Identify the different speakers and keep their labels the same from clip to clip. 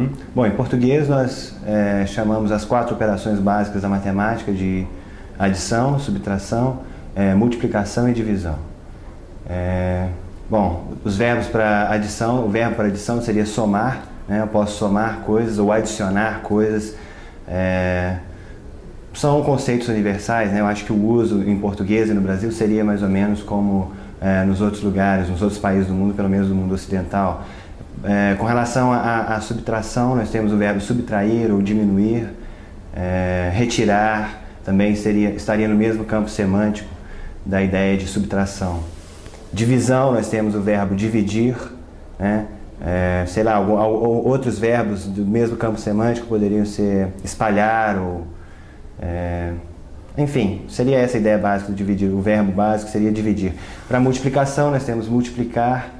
Speaker 1: Uhum. Bom, em português nós é, chamamos as quatro operações básicas da matemática de adição, subtração, é, multiplicação e divisão. É, bom, os verbos para adição, o verbo para adição seria somar, né? eu posso somar coisas ou adicionar coisas. É, são conceitos universais, né? eu acho que o uso em português e no Brasil seria mais ou menos como é, nos outros lugares, nos outros países do mundo, pelo menos do mundo ocidental. É, com relação à subtração, nós temos o verbo subtrair ou diminuir, é, retirar, também seria, estaria no mesmo campo semântico da ideia de subtração. Divisão, nós temos o verbo dividir, né? É, sei lá, algum, outros verbos do mesmo campo semântico poderiam ser espalhar ou. É, enfim, seria essa a ideia básica de dividir. O verbo básico seria dividir. Para multiplicação, nós temos multiplicar.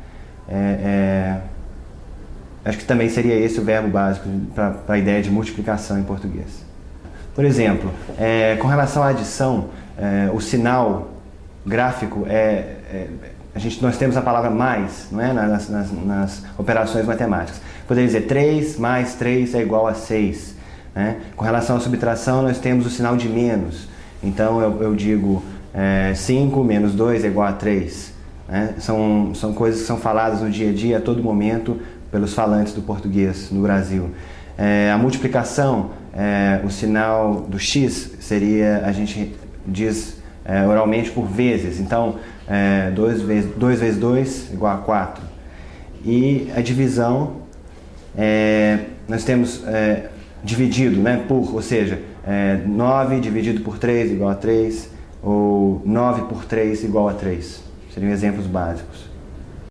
Speaker 1: É, é acho que também seria esse o verbo básico para a ideia de multiplicação em português. Por exemplo, é, com relação à adição, é, o sinal gráfico é, é, a gente, nós temos a palavra mais não é? nas, nas, nas operações matemáticas. Poderia dizer 3 mais 3 é igual a 6. Né? Com relação à subtração, nós temos o sinal de menos. Então eu, eu digo é, 5 menos 2 é igual a 3. Né? São, são coisas que são faladas no dia a dia, a todo momento, pelos falantes do português no Brasil. É, a multiplicação, é, o sinal do x seria, a gente diz é, oralmente por vezes. Então, 2 é, vezes 2 vezes 2 igual a 4. E a divisão, é, nós temos é, dividido né, por, ou seja, 9 dividido por 3 igual a 3, ou 9 por 3 igual a 3. Seriam exemplos básicos.